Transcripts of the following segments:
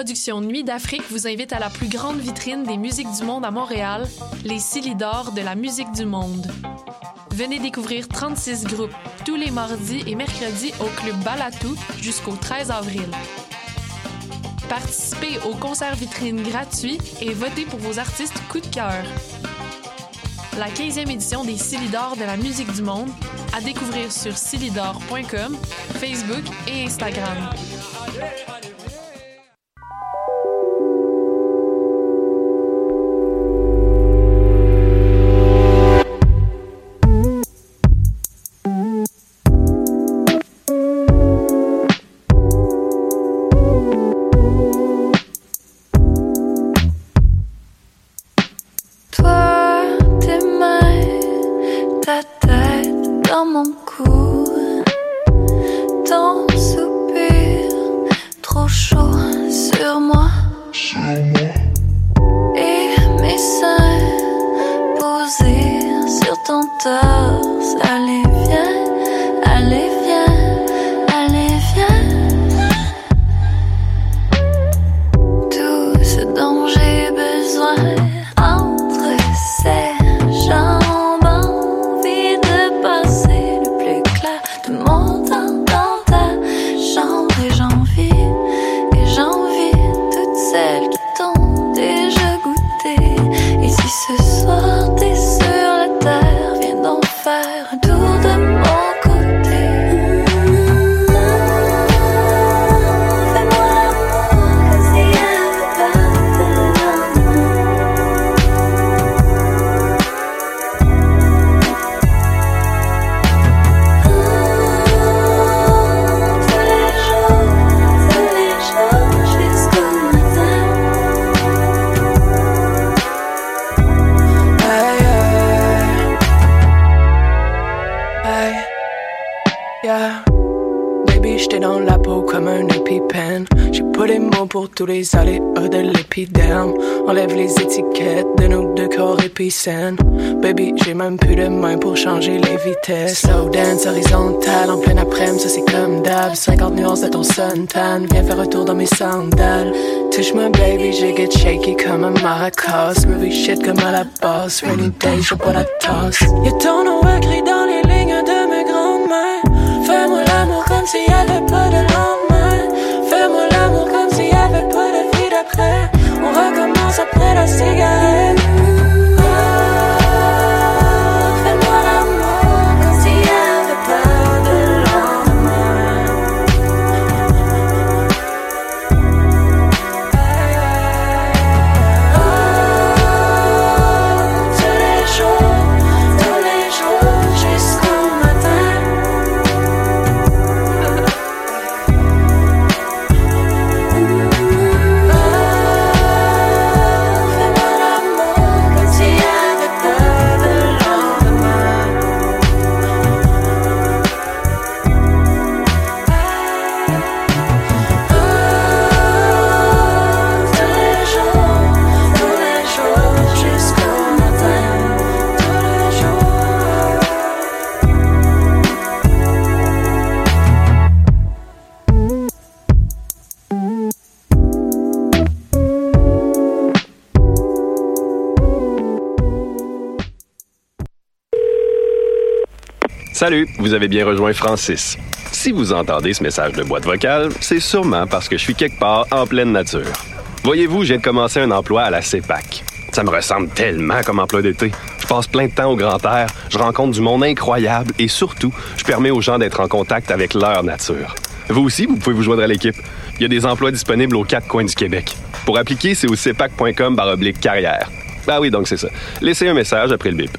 productions Nuit d'Afrique vous invitent à la plus grande vitrine des musiques du monde à Montréal, les Silidor de la musique du monde. Venez découvrir 36 groupes tous les mardis et mercredis au club Balatou jusqu'au 13 avril. Participez au concert vitrine gratuit et votez pour vos artistes coup de cœur. La 15e édition des Silidor de la musique du monde à découvrir sur silidor.com, Facebook et Instagram. Baby, j'ai même plus de main pour changer les vitesses. Slow dance horizontal en plein après-midi, ça c'est comme d'hab. 50 nuances de ton suntan. Viens faire un tour dans mes sandales. Touche-moi, baby, j'ai get shaky comme un maracas. Movie shit comme à la boss. Rainy day, j'ai pas la tasse. Y'a ton nom écrit dans les lignes de mes grandes mains. Fais-moi l'amour comme s'il y avait pas de Salut, vous avez bien rejoint Francis. Si vous entendez ce message de boîte vocale, c'est sûrement parce que je suis quelque part en pleine nature. Voyez-vous, de commencer un emploi à la CEPAC. Ça me ressemble tellement comme emploi d'été. Je passe plein de temps au grand air, je rencontre du monde incroyable et surtout, je permets aux gens d'être en contact avec leur nature. Vous aussi, vous pouvez vous joindre à l'équipe. Il y a des emplois disponibles aux quatre coins du Québec. Pour appliquer, c'est au cepac.com baroblique carrière. Ah oui, donc c'est ça. Laissez un message après le bip.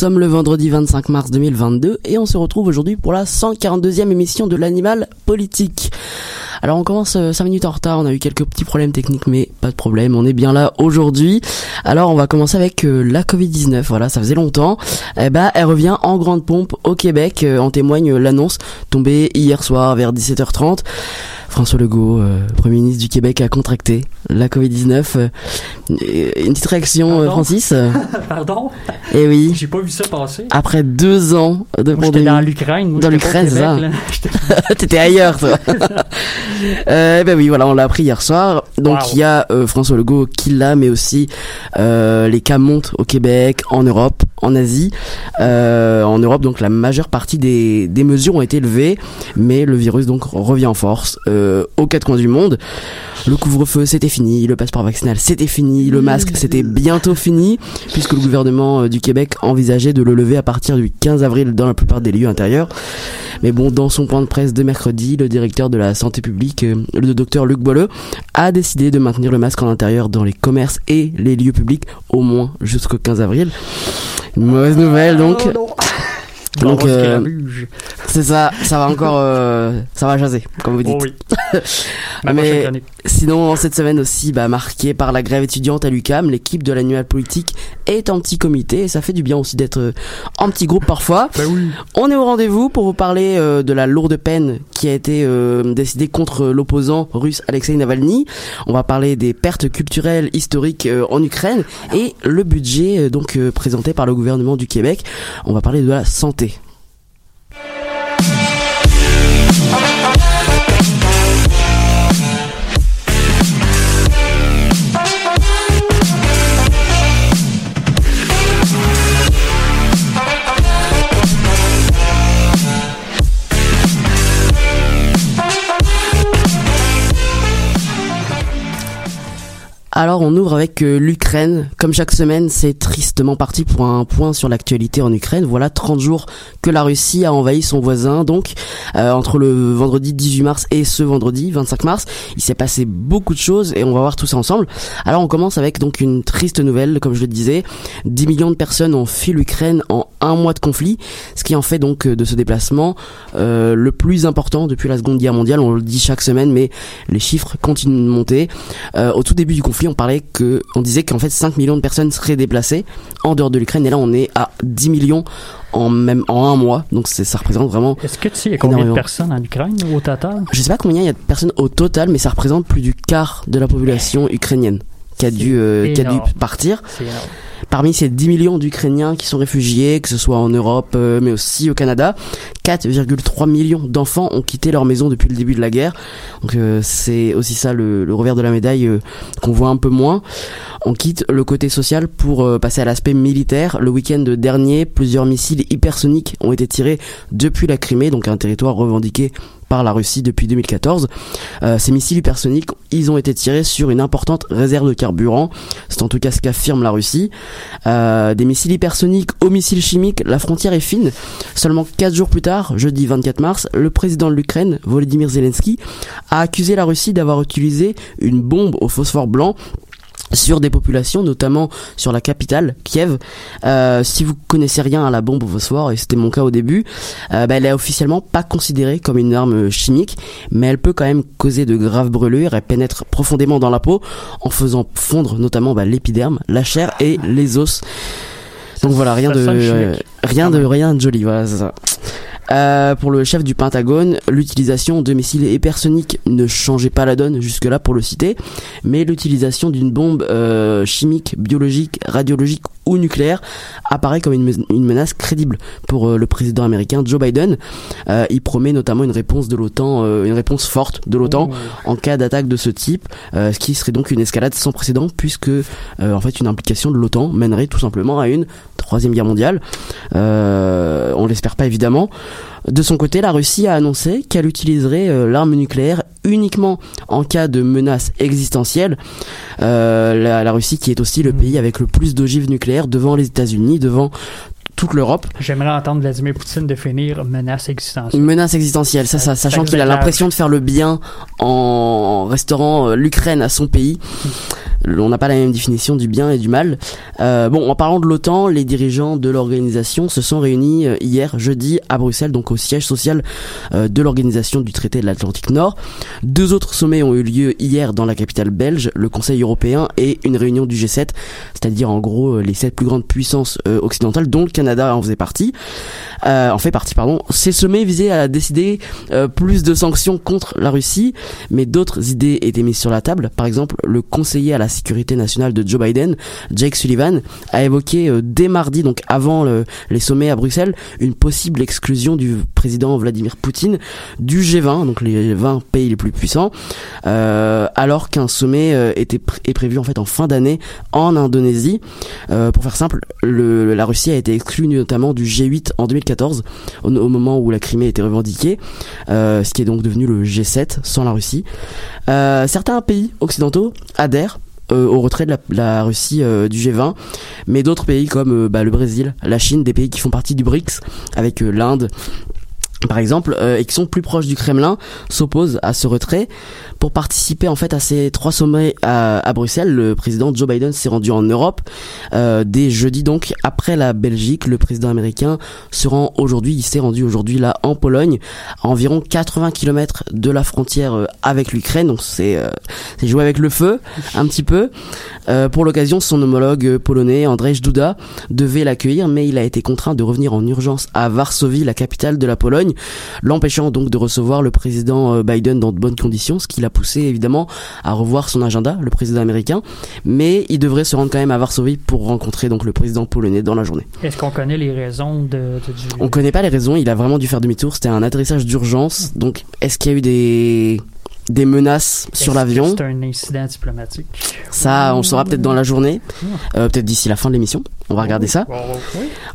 sommes le vendredi 25 mars 2022 et on se retrouve aujourd'hui pour la 142e émission de l'animal politique. Alors on commence 5 euh, minutes en retard, on a eu quelques petits problèmes techniques mais pas de problème, on est bien là aujourd'hui. Alors on va commencer avec euh, la Covid-19, voilà, ça faisait longtemps. Eh ben, elle revient en grande pompe au Québec, euh, en témoigne l'annonce tombée hier soir vers 17h30. François Legault, euh, Premier ministre du Québec, a contracté la Covid-19. Euh, une petite réaction, Pardon? Francis? Pardon? Eh oui. J'ai pas vu ça passer. Après deux ans de Moi, pandémie. dans l'Ukraine. Dans l'Ukraine, ça. T'étais ailleurs, toi. euh, ben oui, voilà, on l'a appris hier soir. Donc Wow. il y a euh, François Legault qui l'a, mais aussi euh, les cas montent au Québec, en Europe, en Asie. Euh, en Europe, donc la majeure partie des, des mesures ont été levées, mais le virus donc revient en force euh, aux quatre coins du monde. Le couvre-feu, c'était fini. Le passeport vaccinal, c'était fini. Le masque, c'était bientôt fini, puisque le gouvernement euh, du Québec envisageait de le lever à partir du 15 avril dans la plupart des lieux intérieurs. Mais bon, dans son point de presse de mercredi, le directeur de la santé publique, euh, le docteur Luc Boileux, a décidé de maintenir le masque en intérieur dans les commerces et les lieux publics au moins jusqu'au 15 avril. Une mauvaise nouvelle donc. Donc, euh. C'est ça, ça va encore, euh, ça va jaser, comme vous dites. Oh oui. Ma Mais-. Sinon, cette semaine aussi, bah, marquée par la grève étudiante à l'UCAM, l'équipe de l'annual politique est en petit comité et ça fait du bien aussi d'être euh, en petit groupe parfois. Oui. On est au rendez-vous pour vous parler euh, de la lourde peine qui a été euh, décidée contre l'opposant russe Alexei Navalny. On va parler des pertes culturelles historiques euh, en Ukraine et le budget donc présenté par le gouvernement du Québec. On va parler de la santé. Alors on ouvre avec euh, l'Ukraine. Comme chaque semaine, c'est tristement parti pour un point sur l'actualité en Ukraine. Voilà 30 jours que la Russie a envahi son voisin. Donc euh, entre le vendredi 18 mars et ce vendredi 25 mars, il s'est passé beaucoup de choses et on va voir tout ça ensemble. Alors on commence avec donc une triste nouvelle, comme je le disais. 10 millions de personnes ont fui l'Ukraine en un mois de conflit, ce qui en fait donc euh, de ce déplacement le plus important depuis la Seconde Guerre mondiale. On le dit chaque semaine, mais les chiffres continuent de monter. Au tout début du conflit, on parlait que, on disait qu'en fait 5 millions de personnes seraient déplacées en dehors de l'Ukraine, et là on est à 10 millions en même en un mois. Donc c'est ça représente vraiment. Est-ce que tu sais, il y a combien de personnes en Ukraine au total? Je sais pas combien il y a de personnes au total, mais ça représente plus du quart de la population ukrainienne qui a dû euh, qui a dû partir. Parmi ces 10 millions d'Ukrainiens qui sont réfugiés, que ce soit en Europe, euh, mais aussi au Canada, 4,3 millions d'enfants ont quitté leur maison depuis le début de la guerre. Donc euh, c'est aussi ça le, le revers de la médaille euh, qu'on voit un peu moins. On quitte le côté social pour passer à l'aspect militaire. Le week-end dernier, plusieurs missiles hypersoniques ont été tirés depuis la Crimée, donc un territoire revendiqué par la Russie depuis 2014. Euh, ces missiles hypersoniques, ils ont été tirés sur une importante réserve de carburant. C'est en tout cas ce qu'affirme la Russie. Euh, des missiles hypersoniques aux missiles chimiques, la frontière est fine. Seulement 4 jours plus tard, jeudi 24 mars, le président de l'Ukraine, Volodymyr Zelensky, a accusé la Russie d'avoir utilisé une bombe au phosphore blanc sur des populations, notamment sur la capitale, Kiev. Euh, si vous connaissez rien à la bombe au phosphore, et c'était mon cas au début, euh, bah, elle est officiellement pas considérée comme une arme chimique, mais elle peut quand même causer de graves brûlures. Elle pénètre profondément dans la peau en faisant fondre notamment bah, l'épiderme, la chair et les os. Donc voilà, rien de, euh, rien Quand de, rien de joli, voilà, c'est ça. Euh, pour le chef du Pentagone, l'utilisation de missiles hypersoniques ne changeait pas la donne jusque-là pour le citer, mais l'utilisation d'une bombe euh, chimique, biologique, radiologique ou nucléaire apparaît comme une, me- une menace crédible pour euh, le président américain Joe Biden. Euh, il promet notamment une réponse de l'OTAN, euh, une réponse forte de l'OTAN en cas d'attaque de ce type, ce qui serait donc une escalade sans précédent puisque en fait une implication de l'OTAN mènerait tout simplement à une troisième guerre mondiale. On l'espère pas évidemment. De son côté, la Russie a annoncé qu'elle utiliserait euh, l'arme nucléaire uniquement en cas de menace existentielle. Euh, la, la Russie qui est aussi le pays avec le plus d'ogives nucléaires devant les États-Unis, devant toute l'Europe. J'aimerais entendre Vladimir Poutine définir menace existentielle. Menace existentielle, ça, sachant qu'il a l'impression de faire le bien en restaurant euh, l'Ukraine à son pays. On n'a pas la même définition du bien et du mal. Euh, bon, en parlant de l'OTAN, les dirigeants de l'organisation se sont réunis euh, hier, jeudi, à Bruxelles, donc au siège social de l'organisation du traité de l'Atlantique Nord. Deux autres sommets ont eu lieu hier dans la capitale belge, le Conseil européen et une réunion du G7, c'est-à-dire en gros les sept plus grandes puissances occidentales, dont le Canada en faisait partie. Euh, en fait partie, pardon. Ces sommets visaient à décider euh, plus de sanctions contre la Russie, mais d'autres idées étaient mises sur la table. Par exemple, le conseiller à la sécurité nationale de Joe Biden, Jake Sullivan, a évoqué euh, dès mardi, donc avant le- les sommets à Bruxelles, une possible exclusion du président Vladimir Poutine du G20, donc les 20 pays les plus puissants, euh, alors qu'un sommet euh, était est prévu en fait en fin d'année en Indonésie. Euh, pour faire simple, le- la Russie a été exclue notamment du G8 en 2014, au, au moment où la Crimée était revendiquée, euh, ce qui est donc devenu le G7 sans la Russie. Euh, certains pays occidentaux adhèrent euh, au retrait de la, Russie du G20, mais d'autres pays comme bah, le Brésil, la Chine, des pays qui font partie du BRICS, avec l'Inde par exemple, et qui sont plus proches du Kremlin, s'opposent à ce retrait. Pour participer en fait à ces trois sommets à, à Bruxelles, le président Joe Biden s'est rendu en Europe euh, dès jeudi donc après la Belgique. Le président américain se rend aujourd'hui, il s'est rendu aujourd'hui là en Pologne, à environ 80 km de la frontière euh, avec l'Ukraine. Donc c'est euh, avec le feu un petit peu. Euh, pour l'occasion, son homologue polonais Andrzej Duda devait l'accueillir, mais il a été contraint de revenir en urgence à Varsovie, la capitale de la Pologne, l'empêchant donc de recevoir le président euh, Biden dans de bonnes conditions, ce qui l'a poussé évidemment à revoir son agenda, le président américain. Mais il devrait se rendre quand même à Varsovie pour rencontrer donc le président polonais dans la journée. Est-ce qu'on connaît les raisons de, de- du... On connaît pas les raisons, il a vraiment dû faire demi-tour, c'était un atterrissage d'urgence. Donc est-ce qu'il y a eu des des menaces sur l'avion C'est un incident diplomatique? Ça, on saura peut-être dans la journée, euh, peut-être d'ici la fin de l'émission. On va regarder ça.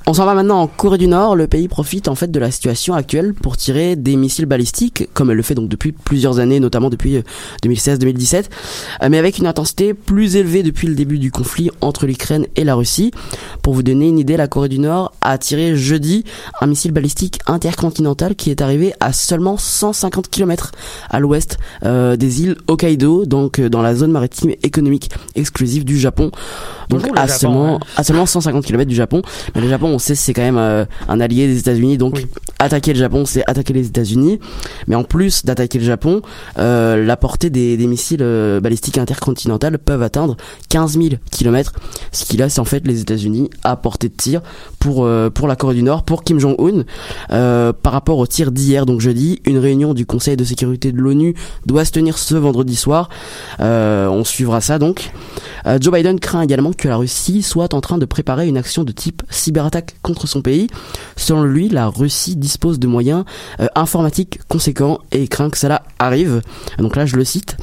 On s'en va maintenant en Corée du Nord. Le pays profite en fait de la situation actuelle pour tirer des missiles balistiques, comme elle le fait donc depuis plusieurs années, notamment depuis euh, 2016-2017, euh, mais avec une intensité plus élevée depuis le début du conflit entre l'Ukraine et la Russie. Pour vous donner une idée, la Corée du Nord a tiré jeudi un missile balistique intercontinental qui est arrivé à seulement 150 km à l'ouest euh, des îles Hokkaido, donc euh, dans la zone maritime économique exclusive du Japon. Donc à Japon, seulement à seulement 150 km du Japon. Mais le Japon, on sait, c'est quand même euh, un allié des États-Unis, donc Oui. attaquer le Japon, c'est attaquer les États-Unis. Mais en plus d'attaquer le Japon, la portée des, des missiles balistiques intercontinentales peuvent atteindre 15 000 km, ce qui laisse en fait les États-Unis à portée de tir pour pour la Corée du Nord, pour Kim Jong-un. Par rapport au tir d'hier, donc jeudi, une réunion du Conseil de sécurité de l'ONU doit se tenir ce vendredi soir. Euh, on suivra ça donc. Euh, Joe Biden craint également que la Russie soit en train de préparer une action de type cyberattaque contre son pays. Selon lui, la Russie dispose de moyens euh, informatiques conséquents et craint que cela arrive. Donc là, je le cite.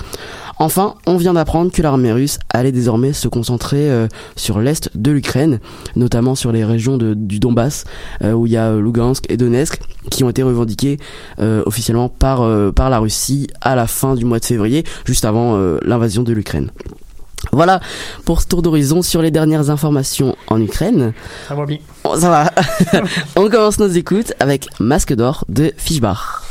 Enfin, on vient d'apprendre que l'armée russe allait désormais se concentrer euh, sur l'est de l'Ukraine, notamment sur les régions de- du Donbass, euh, où il y a euh, Lugansk et Donetsk, qui ont été revendiquées euh, officiellement par, par la Russie à la fin du mois de février, juste avant l'invasion de l'Ukraine. Voilà pour ce tour d'horizon sur les dernières informations en Ukraine. Ça va bien. Bon, ça va. On commence nos écoutes avec Masque d'or de Fischbach.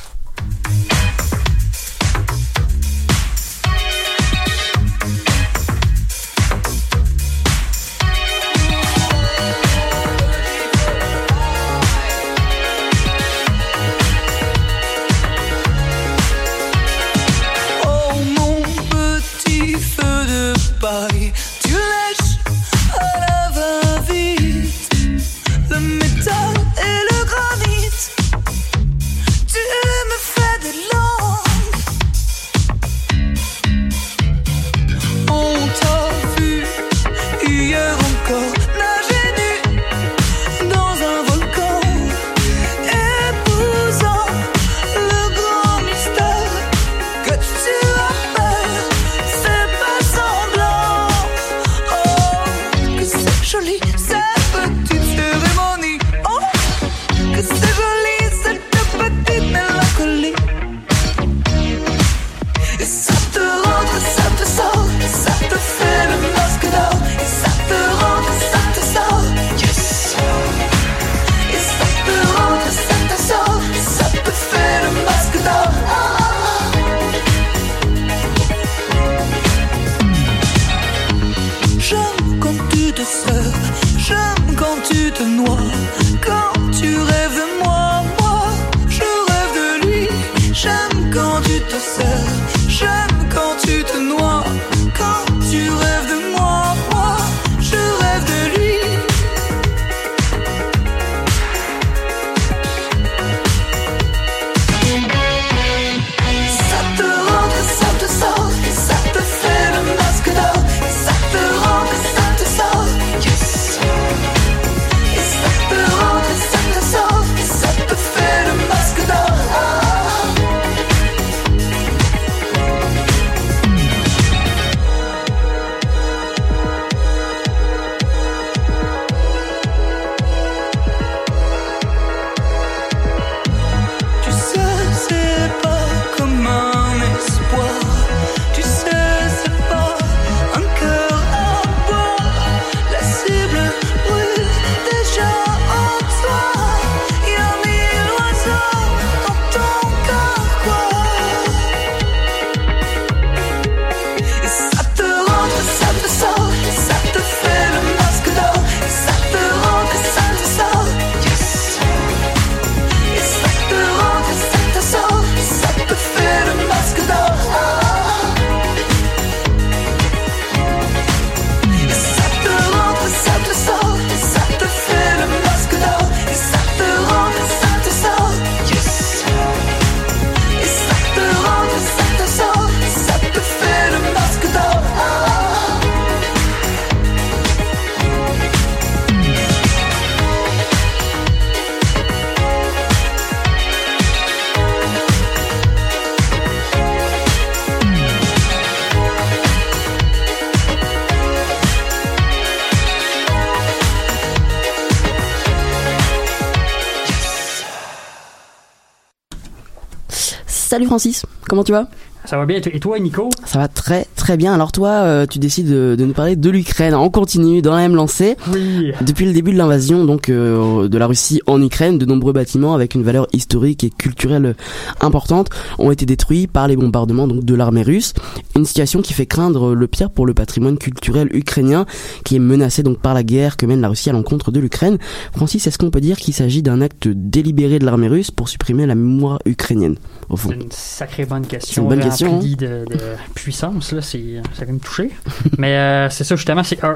Salut Francis, comment tu vas? Ça va bien. Et toi, Nico? Ça va très très bien. Alors toi, euh, tu décides de, de nous parler de l'Ukraine. On continue dans la même lancée. Oui. Depuis le début de l'invasion donc euh, de la Russie en Ukraine, de nombreux bâtiments avec une valeur historique et culturelle importante ont été détruits par les bombardements donc de l'armée russe. Une situation qui fait craindre le pire pour le patrimoine culturel ukrainien qui est menacé donc par la guerre que mène la Russie à l'encontre de l'Ukraine. Francis, est-ce qu'on peut dire qu'il s'agit d'un acte délibéré de l'armée russe pour supprimer la mémoire ukrainienne au fond? C'est une sacrée bonne question. C'est une bonne question, hein. remplie de, de puissance, là. C'est, ça va me toucher. Mais euh, c'est ça, justement. C'est un-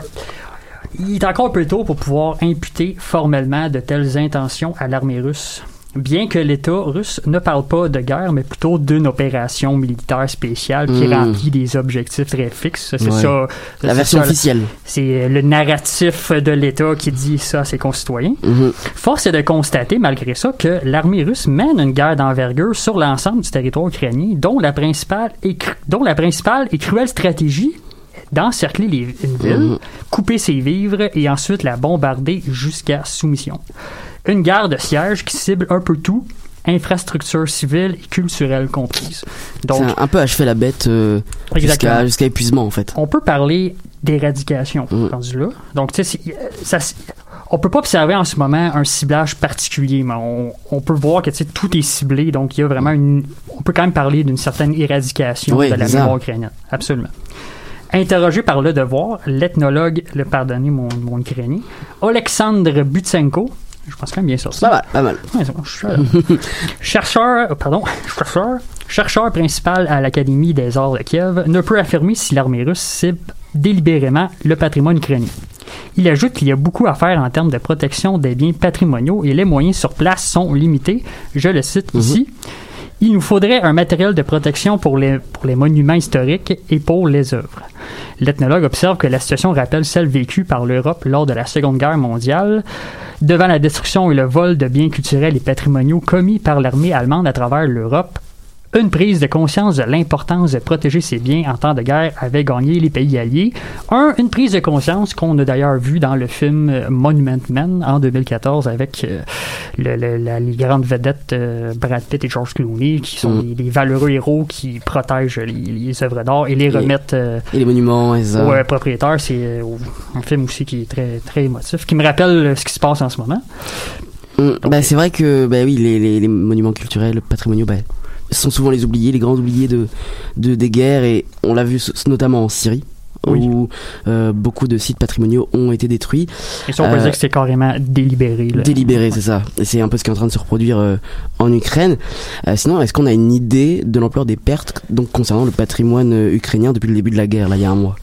Il est encore un peu tôt pour pouvoir imputer formellement de telles intentions à l'armée russe. Bien que l'État russe ne parle pas de guerre, mais plutôt d'une opération militaire spéciale qui Hmm. remplit des objectifs très fixes. C'est Ouais. ça. La version ça, officielle. C'est le narratif de l'État qui dit ça à ses concitoyens. Mhm. Force est de constater, malgré ça, que l'armée russe mène une guerre d'envergure sur l'ensemble du territoire ukrainien, dont la principale et, dont la principale et cruelle stratégie d'encercler les- une ville, Mhm. couper ses vivres et ensuite la bombarder jusqu'à soumission. Une guerre de siège qui cible un peu tout, infrastructures civiles et culturelles comprises. Donc, C'est un, un peu achever la bête euh, jusqu'à épuisement en fait. on peut parler d'éradication Mm. rendu là. Donc, tu sais, ça, on peut pas observer en ce moment un ciblage particulier, mais on, on peut voir que tu sais, tout est ciblé. Donc, il y a vraiment une. On peut quand même parler d'une certaine éradication Oui, de la mémoire ukrainienne. Absolument. Interrogé par Le Devoir, l'ethnologue, le pardonnez mon, mon ukrainien, Alexandre Butsenko, je pense quand même bien ça. Pas mal, pas mal. Ouais, c'est bon, je suis là. chercheur, euh, pardon, chercheur, chercheur principal à l'Académie des arts de Kiev, ne peut affirmer si l'armée russe cible délibérément le patrimoine ukrainien. Il ajoute qu'il y a beaucoup à faire en termes de protection des biens patrimoniaux et les moyens sur place sont limités. Je le cite ici. Il nous faudrait un matériel de protection pour les, monuments historiques et pour les œuvres. L'ethnologue observe que la situation rappelle celle vécue par l'Europe lors de la Seconde Guerre mondiale, devant la destruction et le vol de biens culturels et patrimoniaux commis par l'armée allemande à travers l'Europe. Une prise de conscience de l'importance de protéger ses biens en temps de guerre avait gagné les pays alliés. Un, une prise de conscience qu'on a d'ailleurs vue dans le film euh, Monument Men en 2014 avec euh, le- le- la- les grandes vedettes euh, Brad Pitt et George Clooney qui sont Mm. des valeureux héros qui protègent les, les œuvres d'art et les Et- remettent euh, Et les monuments aux propriétaires. C'est un film aussi qui est très, très émotif, qui me rappelle ce qui se passe en ce moment. Mm, bah, c'est vrai que bah oui les, les, les monuments culturels patrimoniaux bah, sont souvent les oubliés les grands oubliés de, de des guerres et on l'a vu notamment en Syrie Oui. où euh, beaucoup de sites patrimoniaux ont été détruits. Et ça, on peut Euh, dire que c'est carrément délibéré. là. Délibéré, c'est ça. Et c'est un peu ce qui est en train de se reproduire euh, en Ukraine. Sinon, est-ce qu'on a une idée de l'ampleur des pertes donc concernant le patrimoine ukrainien depuis le début de la guerre, là, il y a un mois?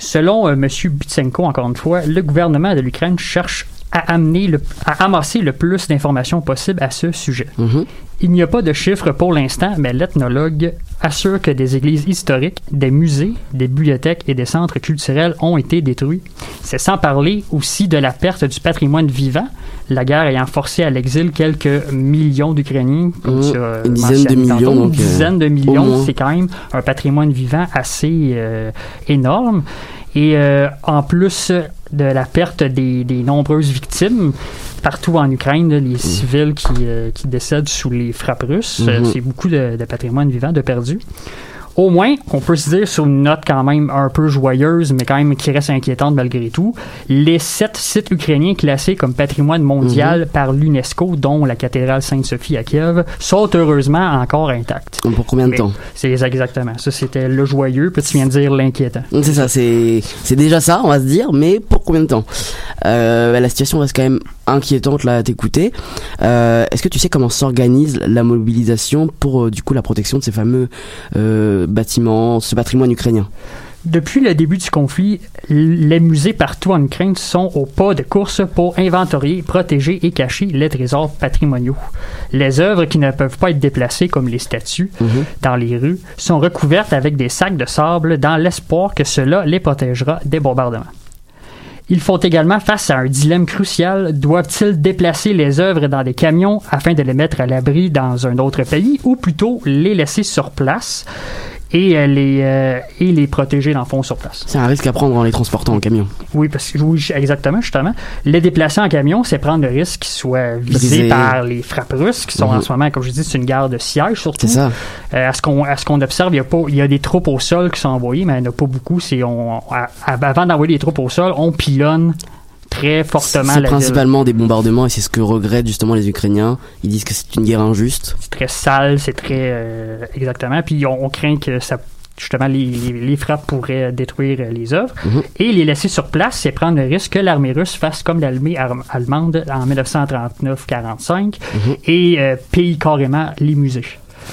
Selon euh, M. Bitsenko, encore une fois, le gouvernement de l'Ukraine cherche à, amener le, à amasser le plus d'informations possible à ce sujet. Mhm. Il n'y a pas de chiffres pour l'instant, mais l'ethnologue assure que des églises historiques, des musées, des bibliothèques et des centres culturels ont été détruits. C'est sans parler aussi de la perte du patrimoine vivant, la guerre ayant forcé à l'exil quelques millions d'Ukrainiens. Mmh, une dizaine de millions, tantôt. Une euh, dizaine de millions, c'est quand même un patrimoine vivant assez euh, énorme. Et euh, en plus de la perte des, des nombreuses victimes, partout en Ukraine, là, les civils qui, euh, qui décèdent sous les frappes russes, euh, Mhm. c'est beaucoup de, de patrimoine vivant de perdu. Au moins, on peut se dire sur une note quand même un peu joyeuse, mais quand même qui reste inquiétante malgré tout, les sept sites ukrainiens classés comme patrimoine mondial Mhm. par l'UNESCO, dont la cathédrale Sainte-Sophie à Kiev, sont heureusement encore intacts. Donc, Pour combien de Mais temps? C'est exactement ça. C'était le joyeux, puis tu viens de dire l'inquiétant. C'est ça, c'est c'est déjà ça, on va se dire, mais pour combien de temps? Euh, La situation reste quand même inquiétante là à t'écouter. Euh, Est-ce que tu sais comment s'organise la mobilisation pour euh, du coup la protection de ces fameux euh, bâtiments, ce patrimoine ukrainien? Depuis le début du conflit, les musées partout en Ukraine sont au pas de course pour inventorier, protéger et cacher les trésors patrimoniaux. Les œuvres qui ne peuvent pas être déplacées, comme les statues, Mhm. dans les rues, sont recouvertes avec des sacs de sable dans l'espoir que cela les protégera des bombardements. Ils font également face à un dilemme crucial. Doivent-ils déplacer les œuvres dans des camions afin de les mettre à l'abri dans un autre pays ou plutôt les laisser sur place? Et, euh, les, euh, et les protéger dans le fond sur place? C'est un risque à prendre en les transportant en camion. Oui, parce que oui, exactement, justement. Les déplacer en camion, c'est prendre le risque qu'ils soient visés Brisé. par les frappes russes, qui sont en Mhm. ce moment, comme je dis, c'est une guerre de siège surtout. C'est ça. Euh, à ce qu'on à ce qu'on observe, il y, a pas, il y a des troupes au sol qui sont envoyées, mais il n'y en a pas beaucoup. C'est on, à- avant d'envoyer des troupes au sol, on pilonne très fortement C'est principalement des bombardements et c'est ce que regrettent justement les Ukrainiens. Ils disent que c'est une guerre injuste. C'est très sale, c'est très euh, exactement. Puis on, on craint que ça justement les, les- les frappes pourraient détruire euh, les œuvres Mhm. et les laisser sur place, c'est prendre le risque que l'armée russe fasse comme l'armée ar- allemande en 1939-45 Mhm. et euh, pille carrément les musées.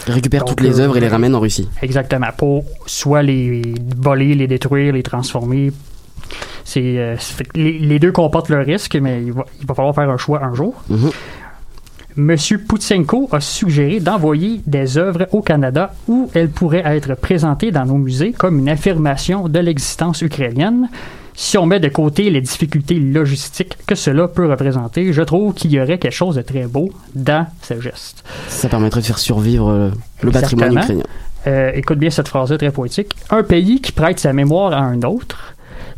Donc, toutes les euh, œuvres et les ramènent en Russie. Exactement. Pour soit les voler, les détruire, les transformer. C'est, euh, les, les deux comportent le risque, mais il va, il va falloir faire un choix un jour. Mhm. Monsieur Poutsenko a suggéré d'envoyer des œuvres au Canada où elles pourraient être présentées dans nos musées comme une affirmation de l'existence ukrainienne. Si on met de côté les difficultés logistiques que cela peut représenter, je trouve qu'il y aurait quelque chose de très beau dans ce geste. Ça permettrait de faire survivre euh, le patrimoine ukrainien. Euh, écoute bien cette phrase-là très poétique. Un pays qui prête sa mémoire à un autre,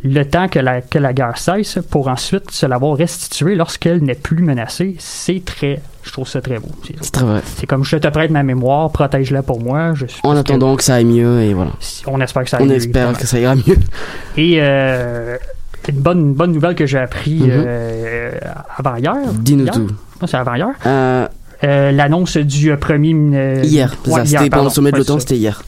le temps que la, que la guerre cesse, pour ensuite se l'avoir restituée lorsqu'elle n'est plus menacée, c'est très. Je trouve ça très beau. C'est- très vrai. C'est comme je te prête ma mémoire, protège-la pour moi. Je suis En attendant que ça aille mieux et voilà. on espère que ça On aille espère mieux, que ça ira mieux. Et euh, une bonne, une bonne nouvelle que j'ai appris Mhm. euh, avant-hier. Dis-nous Hier? tout. Non, c'est avant-hier. Euh, Euh, L'annonce du premier. hier, ouais, hier, C'était pendant le sommet de l'OTAN, c'était hier.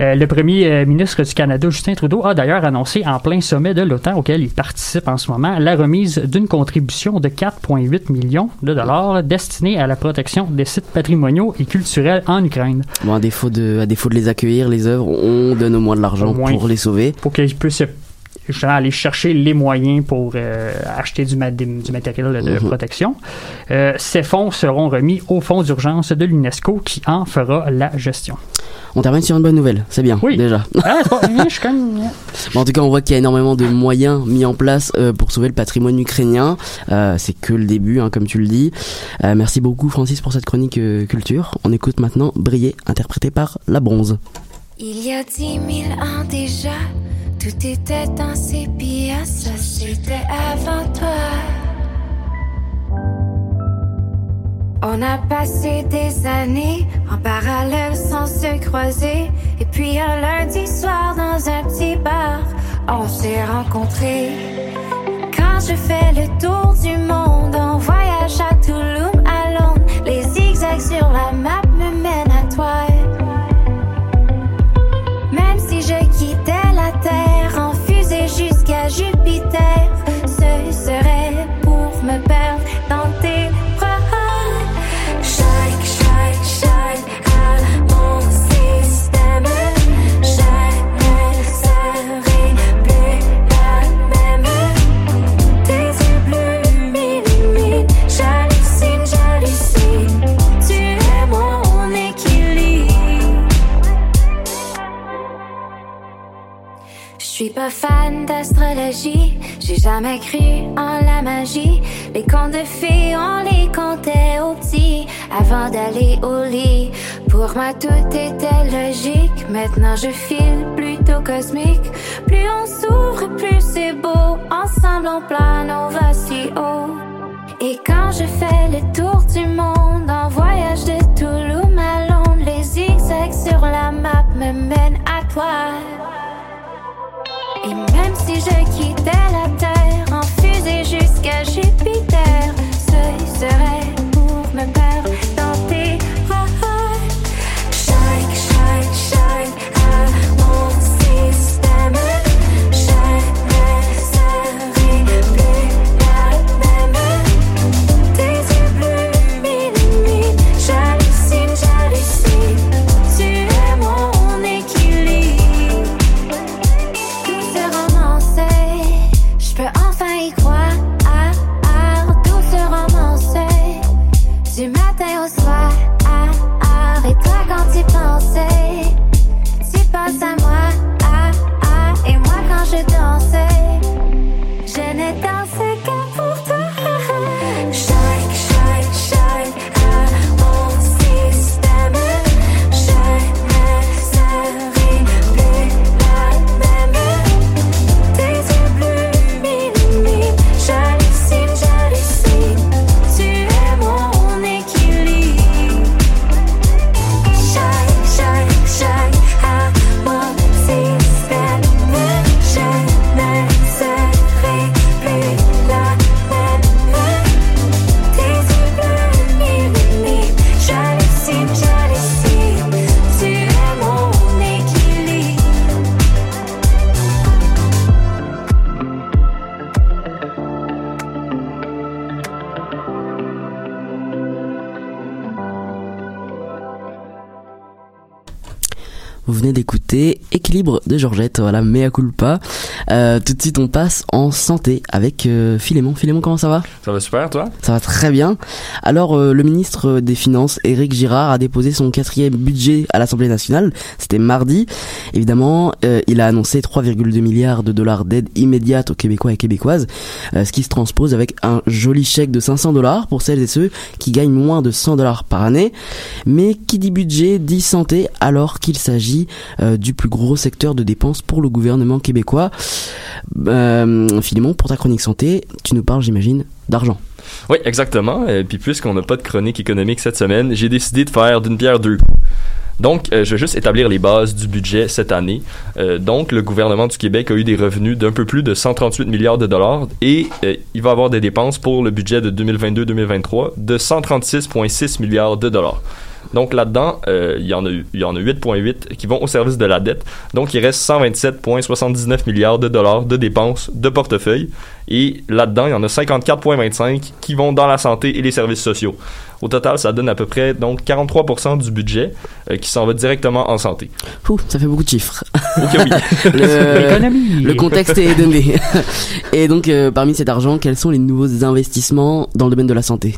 Euh, le premier euh, ministre du Canada, Justin Trudeau, a d'ailleurs annoncé en plein sommet de l'OTAN auquel il participe en ce moment la remise d'une contribution de 4,8 millions de dollars destinée à la protection des sites patrimoniaux et culturels en Ukraine Bon, à défaut de, à défaut de les accueillir, les œuvres, on donne au moins de l'argent pour les sauver. pour qu'ils puissent justement aller chercher les moyens pour euh, acheter du, ma- du matériel de Mhm. protection. Euh, ces fonds seront remis au fonds d'urgence de l'UNESCO qui en fera la gestion. On termine sur une bonne nouvelle, c'est bien, Oui. déjà. Ah, c'est pas- je suis quand même- Bon, en tout cas, on voit qu'il y a énormément de moyens mis en place euh, pour sauver le patrimoine ukrainien. Euh, c'est que le début, hein, comme tu le dis. Euh, merci beaucoup, Francis, pour cette chronique euh, culture. On écoute maintenant Briller, interprété par La Bronze. Il y a dix mille ans déjà, tout était en sépia, ça c'était avant toi. On a passé des années en parallèle sans se croiser. Et puis un lundi soir dans un petit bar, on s'est rencontrés. Quand je fais le tour du monde, on voyage à Toulouse, à Londres. Les zigzags sur la map j'ai jamais cru en la magie. Les contes de fées, on les comptait au petit avant d'aller au lit. Pour moi, tout était logique. Maintenant, je file plutôt cosmique. Plus on s'ouvre, plus c'est beau. Ensemble, on plane, on va si haut. Et quand je fais le tour du monde en voyage de Toulouse à Londres, les zigzags sur la map me mènent à toi. Et même si je quittais la Terre en fusée jusqu'à Jupiter, ce serait pour me perdre Équilibre de Georgette, voilà, mea culpa. Euh, tout de suite, on passe en santé avec euh, Philémon. Philémon, comment ça va? Ça va super, toi? Ça va très bien. Alors, euh, le ministre des Finances, Éric Girard, a déposé son quatrième budget à l'Assemblée nationale. C'était mardi. Évidemment, euh, il a annoncé 3,2 milliards de dollars d'aide immédiate aux Québécois et Québécoises, ce qui se transpose avec un joli chèque de 500 dollars pour celles et ceux qui gagnent moins de 100 dollars par année. Mais qui dit budget dit santé alors qu'il s'agit euh, du plus gros secteur de dépenses pour le gouvernement québécois. Euh, pour ta chronique santé, tu nous parles, j'imagine, d'argent. Oui, exactement. Et puis puisqu'on n'a pas de chronique économique cette semaine, j'ai décidé de faire d'une pierre deux. Donc, euh, je vais juste établir les bases du budget cette année. Euh, donc, le gouvernement du Québec a eu des revenus d'un peu plus de 138 milliards de dollars et euh, il va avoir des dépenses pour le budget de 2022-2023 de 136,6 milliards de dollars. Donc là-dedans, il y en a il y en a 8.8 qui vont au service de la dette. Donc il reste 127.79 milliards de dollars de dépenses de portefeuille et là-dedans, il y en a 54.25 qui vont dans la santé et les services sociaux. Au total, ça donne à peu près donc 43% du budget euh, qui s'en va directement en santé. Ouh, ça fait beaucoup de chiffres. Ok, oui. le, L'économie. le contexte est donné. Et donc, euh, parmi cet argent, quels sont les nouveaux investissements dans le domaine de la santé?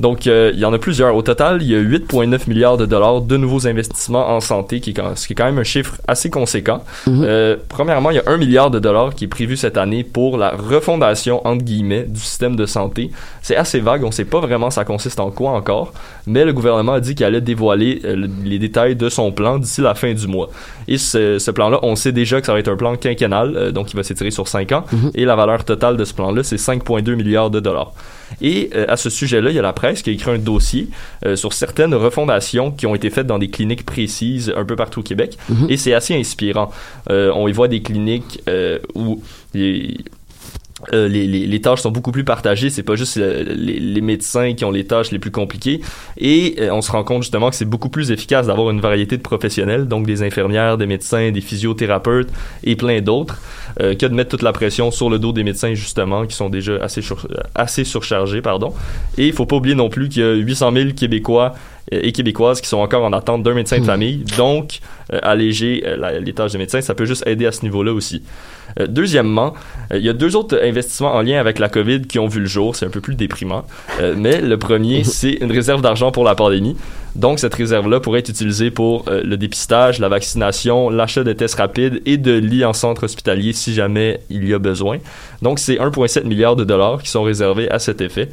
Donc, euh, il y en a plusieurs. Au total, il y a 8,9 milliards de dollars de nouveaux investissements en santé, qui est quand, ce qui est quand même un chiffre assez conséquent. Mhm. Euh, premièrement, il y a 1 milliard de dollars qui est prévu cette année pour la refondation, entre guillemets, du système de santé. C'est assez vague, on ne sait pas vraiment ça consiste en quoi encore, mais le gouvernement a dit qu'il allait dévoiler euh, le- les détails de son plan d'ici la fin du mois. Et ce, ce plan-là, on sait déjà que ça va être un plan quinquennal, euh, donc il va s'étirer sur 5 ans, Mhm. et la valeur totale de ce plan-là, c'est 5,2 milliards de dollars. Et euh, à ce sujet-là, il y a la presse qui a écrit un dossier euh, sur certaines refondations qui ont été faites dans des cliniques précises un peu partout au Québec. Mhm. Et c'est assez inspirant. Euh, on y voit des cliniques euh, où les, euh, les, les, les tâches sont beaucoup plus partagées. C'est pas juste euh, les, les médecins qui ont les tâches les plus compliquées. Et euh, on se rend compte justement que c'est beaucoup plus efficace d'avoir une variété de professionnels, donc des infirmières, des médecins, des physiothérapeutes et plein d'autres, euh, que de mettre toute la pression sur le dos des médecins justement qui sont déjà assez, sur- assez surchargés. Pardon. Et il faut pas oublier non plus qu'il y a 800 000 Québécois euh, et québécoises qui sont encore en attente d'un médecin de Mhm. famille. Donc, euh, alléger euh, la- les tâches de médecin, ça peut juste aider à ce niveau-là aussi. Euh, deuxièmement, euh, il y a deux autres investissements en lien avec la COVID qui ont vu le jour. C'est un peu plus déprimant. Euh, mais le premier, c'est une réserve d'argent pour la pandémie. Donc, cette réserve-là pourrait être utilisée pour euh, le dépistage, la vaccination, l'achat de tests rapides et de lits en centre hospitalier si jamais il y a besoin. Donc, c'est 1,7 milliard de dollars qui sont réservés à cet effet.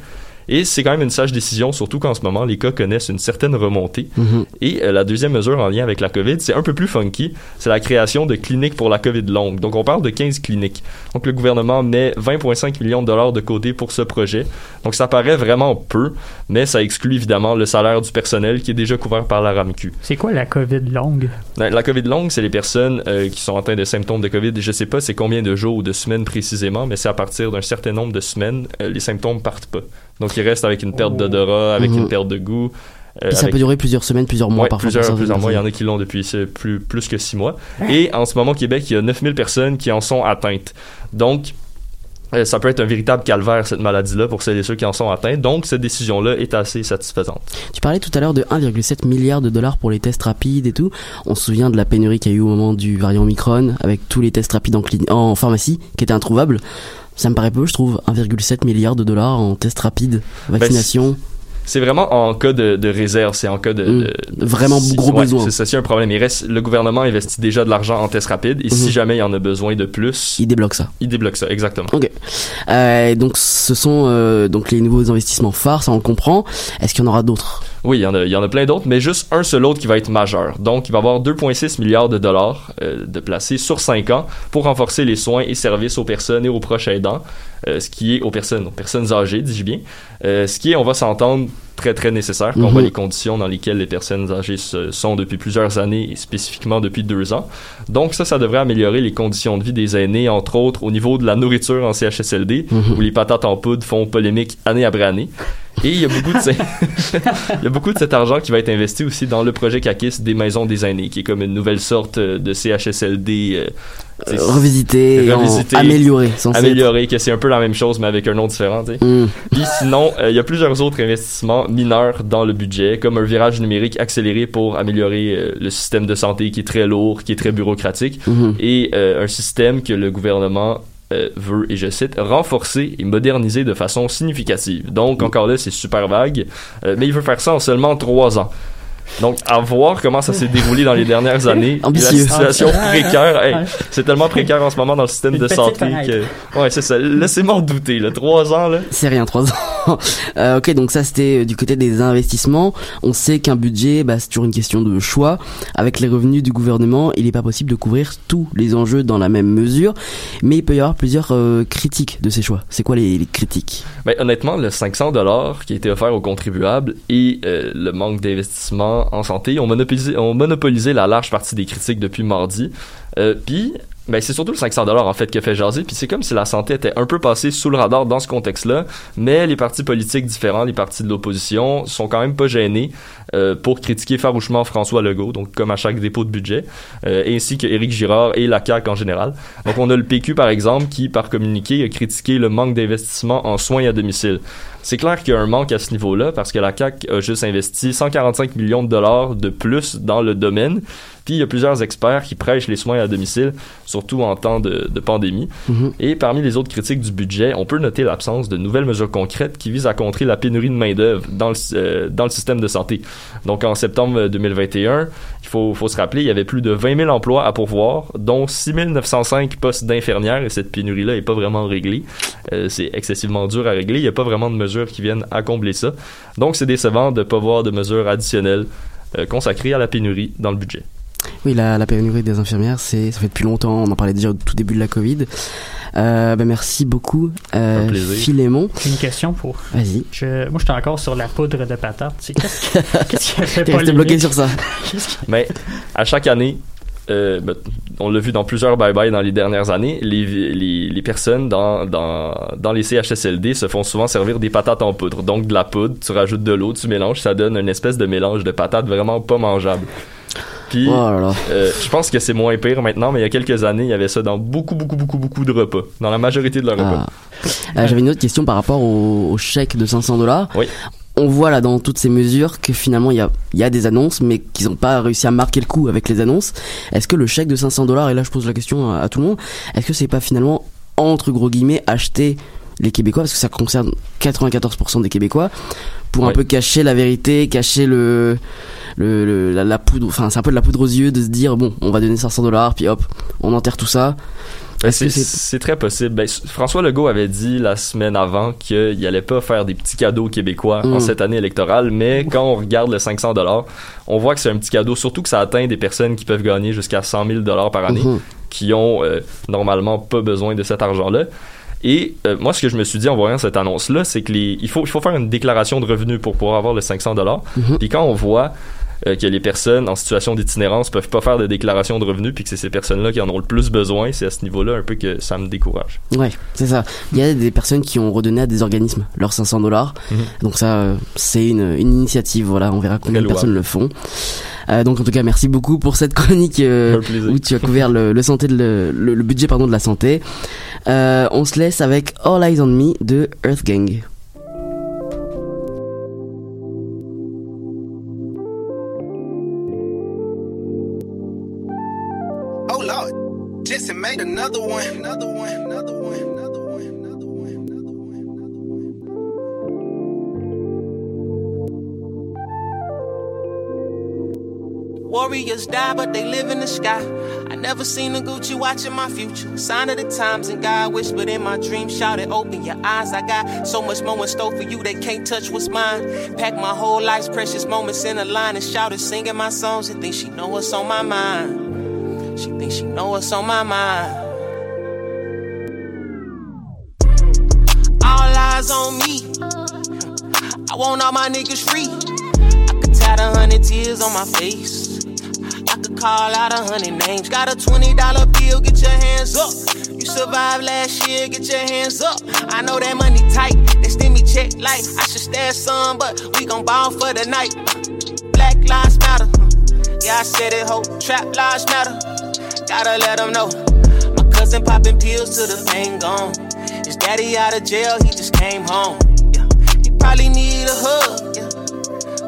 Et c'est quand même une sage décision, surtout qu'en ce moment, les cas connaissent une certaine remontée. Mhm. Et euh, la deuxième mesure en lien avec la COVID, c'est un peu plus funky, c'est la création de cliniques pour la COVID longue. Donc on parle de 15 cliniques. Donc le gouvernement met 20,5 millions de dollars de côté pour ce projet. Donc ça paraît vraiment peu, mais ça exclut évidemment le salaire du personnel qui est déjà couvert par la RAMQ. C'est quoi la COVID longue? La la COVID longue, c'est les personnes euh, qui sont atteintes de symptômes de COVID. Je sais pas c'est combien de jours ou de semaines précisément, mais c'est à partir d'un certain nombre de semaines, euh, les symptômes partent pas. Donc ils restent avec une perte d'odorat, avec une perte de goût. euh, Puis ça avec- peut durer plusieurs semaines, plusieurs mois Ouais, parfois. plusieurs, plusieurs mois. Il y en a qui l'ont depuis plus, plus que six mois. Et en ce moment, au Québec, il y a 9000 personnes qui en sont atteintes. Donc, euh, ça peut être un véritable calvaire, cette maladie-là, pour celles et ceux qui en sont atteints. Donc, cette décision-là est assez satisfaisante. Tu parlais tout à l'heure de 1,7 milliard de dollars pour les tests rapides et tout. On se souvient de la pénurie qu'il y a eu au moment du variant Omicron avec tous les tests rapides en pharmacie qui étaient introuvables. Ça me paraît peu, je trouve. 1,7 milliard de dollars en tests rapides, vaccination. C'est vraiment en cas de, de réserve, c'est en cas de... Mm. de- Vraiment si- gros ouais, besoin. C'est ça, c'est un problème. Il reste, le gouvernement investit déjà de l'argent en tests rapides, et si Mhm. jamais il y en a besoin de plus, Il débloque ça. il débloque ça, exactement. Ok. Euh, donc ce sont euh, donc les nouveaux investissements phares, ça on le comprend. Est-ce qu'il y en aura d'autres? Oui, il y en a, il y en a plein d'autres, mais juste un seul autre qui va être majeur. Donc, il va y avoir 2,6 milliards de dollars euh, de placés sur 5 ans pour renforcer les soins et services aux personnes et aux proches aidants, ce qui est aux personnes, aux personnes âgées, dis-je bien, Euh, ce qui est, on va s'entendre, très très nécessaire quand on voit Mhm. les conditions dans lesquelles les personnes âgées se- sont depuis plusieurs années et spécifiquement depuis deux ans. Donc ça, ça devrait améliorer les conditions de vie des aînés, entre autres au niveau de la nourriture en CHSLD, Mhm. où les patates en poudre font polémique année après année. Et il y a beaucoup de il y a beaucoup de cet argent qui va être investi aussi dans le projet CACIS des maisons des aînés, qui est comme une nouvelle sorte euh, de CHSLD euh, Euh, améliorer, censé être- amélioré, que c'est un peu la même chose mais avec un nom différent. Hmm. Puis sinon, euh, il y a plusieurs autres investissements mineurs dans le budget, comme un virage numérique accéléré pour améliorer euh, le système de santé qui est très lourd, qui est très bureaucratique, Mhm. et un système que le gouvernement euh, veut, et je cite, renforcer et moderniser de façon significative. Donc, encore là, c'est super vague, euh, mais il veut faire ça en seulement trois ans. Donc, à voir comment ça s'est déroulé dans les dernières années. Ambitieux. La situation précaire, hey, c'est tellement précaire en ce moment dans le système Une de santé fenêtre. que... Ouais, c'est ça. Laissez-moi en douter, là. Trois ans, là. C'est rien, trois ans. Euh, ok, donc ça c'était euh, du côté des investissements. On sait qu'un budget, bah, c'est toujours une question de choix. Avec les revenus du gouvernement, il n'est pas possible de couvrir tous les enjeux dans la même mesure, mais il peut y avoir plusieurs euh, critiques de ces choix. C'est quoi les, les critiques? Ben, honnêtement, le 500 dollars qui a été offert aux contribuables et euh, le manque d'investissement en santé ont monopolisé, la large partie des critiques depuis mardi. Euh, Puis, ben, c'est surtout le 500 dollars en fait qui a fait jaser. Puis c'est comme si la santé était un peu passée sous le radar dans ce contexte-là. Mais les partis politiques différents, les partis de l'opposition, sont quand même pas gênés euh, pour critiquer farouchement François Legault, donc comme à chaque dépôt de budget, euh, ainsi que Éric Girard et la CAQ en général. Donc on a le PQ par exemple qui, par communiqué, a critiqué le manque d'investissement en soins à domicile. C'est clair qu'il y a un manque à ce niveau-là parce que la CAQ a juste investi 145 millions de dollars de plus dans le domaine. Puis il y a plusieurs experts qui prêchent les soins à domicile, surtout en temps de, de pandémie. Mhm. Et parmi les autres critiques du budget, on peut noter l'absence de nouvelles mesures concrètes qui visent à contrer la pénurie de main-d'œuvre dans, le, euh, dans le système de santé. Donc en septembre 2021, il faut, faut se rappeler, il y avait plus de 20 000 emplois à pourvoir, dont 6 905 postes d'infirmières, et cette pénurie-là n'est pas vraiment réglée. Euh, c'est excessivement dur à régler. Il n'y a pas vraiment de mesures qui viennent à combler ça. Donc c'est décevant de ne pas voir de mesures additionnelles euh, consacrées à la pénurie dans le budget. Oui, la, la pénurie des infirmières, c'est ça fait depuis longtemps. On en parlait déjà au tout début de la Covid. Euh, bah, merci beaucoup, euh, Un. Philémon. J'ai une question pour. Vas-y. Je, moi, je suis encore sur la poudre de patate. C'est- Qu'est-ce qui- qu'est-ce qui a fait polémique? bloqué sur ça. Mais à chaque année, euh, ben, on l'a vu dans plusieurs bye-bye dans les dernières années, les, les, les personnes dans, dans, dans les CHSLD se font souvent servir des patates en poudre. Donc de la poudre, tu rajoutes de l'eau, tu mélanges, ça donne une espèce de mélange de patates vraiment pas mangeable. Puis, Oh là là. euh, je pense que c'est moins pire maintenant, mais il y a quelques années, il y avait ça dans beaucoup, beaucoup, beaucoup, beaucoup de repas. Dans la majorité de leurs repas. Ah. Euh, J'avais une autre question par rapport au, au chèque de 500 dollars. Oui. on voit là dans toutes ces mesures que finalement il y a, il y a des annonces, mais qu'ils n'ont pas réussi à marquer le coup avec les annonces. Est-ce que le chèque de 500 dollars, et là je pose la question à, à tout le monde, est-ce que c'est pas finalement entre gros guillemets acheter les Québécois? Parce que ça concerne 94% des Québécois pour un peu cacher la vérité, cacher le, le, le- la, la poudre, enfin c'est un peu de la poudre aux yeux de se dire bon on va donner 500 dollars puis hop on enterre tout ça. C'est très possible. Ben, François Legault avait dit la semaine avant qu'il allait pas faire des petits cadeaux québécois en Mm. cette année électorale, mais quand on regarde le 500 dollars, on voit que c'est un petit cadeau, surtout que ça atteint des personnes qui peuvent gagner jusqu'à 100 000 dollars par année, qui ont euh, normalement pas besoin de cet argent-là. Et euh, moi, ce que je me suis dit en voyant cette annonce-là, c'est que les, il faut, il faut faire une déclaration de revenus pour pouvoir avoir le 500 dollars. Mhm. Puis quand on voit euh, que les personnes en situation d'itinérance peuvent pas faire de déclaration de revenus, puis que c'est ces personnes-là qui en ont le plus besoin, c'est à ce niveau-là un peu que ça me décourage. Ouais, c'est ça. Il y a des personnes qui ont redonné à des organismes leurs 500 dollars. Mhm. Donc ça, c'est une, une initiative. Voilà, on verra combien de personnes le font. Euh, donc en tout cas, merci beaucoup pour cette chronique euh, où tu as couvert le, le santé de le, le- le budget pardon de la santé. On se laisse avec All Eyes on Me de Earth Gang. Lord, Jesse made another one, another one, another one, another one, another one, another one, another one. Warriors die, but they live in the sky. I never seen a Gucci watching my future. Sign of the times, and God whispered in my dream, shouted, Open your eyes. I got so much more in store for you, that can't touch what's mine. Pack my whole life's precious moments in a line and shouted, singing my songs, and think she know what's on my mind. She thinks she know what's on my mind. All eyes on me. I want all my niggas free. I could tie the hundred tears on my face. I could call out a hundred names. Got a twenty dollar bill, get your hands up. You survived last year, get your hands up. I know that money tight, they send me check like I should stash some, but we gon' ball for the night. Black lives matter. Yeah, I said it, ho. Trap lives matter. Gotta let them know. My cousin popping pills till the pain gone. His daddy out of jail, he just came home. Yeah. He probably need a hug. Yeah.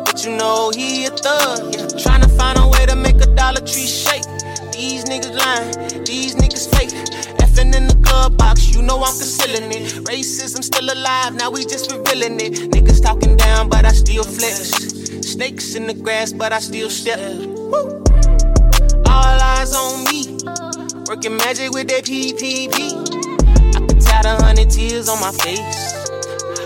But you know he a thug. Yeah. Tryna find a way to make a Dollar Tree shake. These niggas lying, these niggas fake. Effing in the glove box, you know I'm concealing it. Racism still alive, now we just revealing it. Niggas talking down, but I still flex. Snakes in the grass, but I still step. Woo. All eyes on me. Working magic with that PPP. I could tie the hundred tears on my face.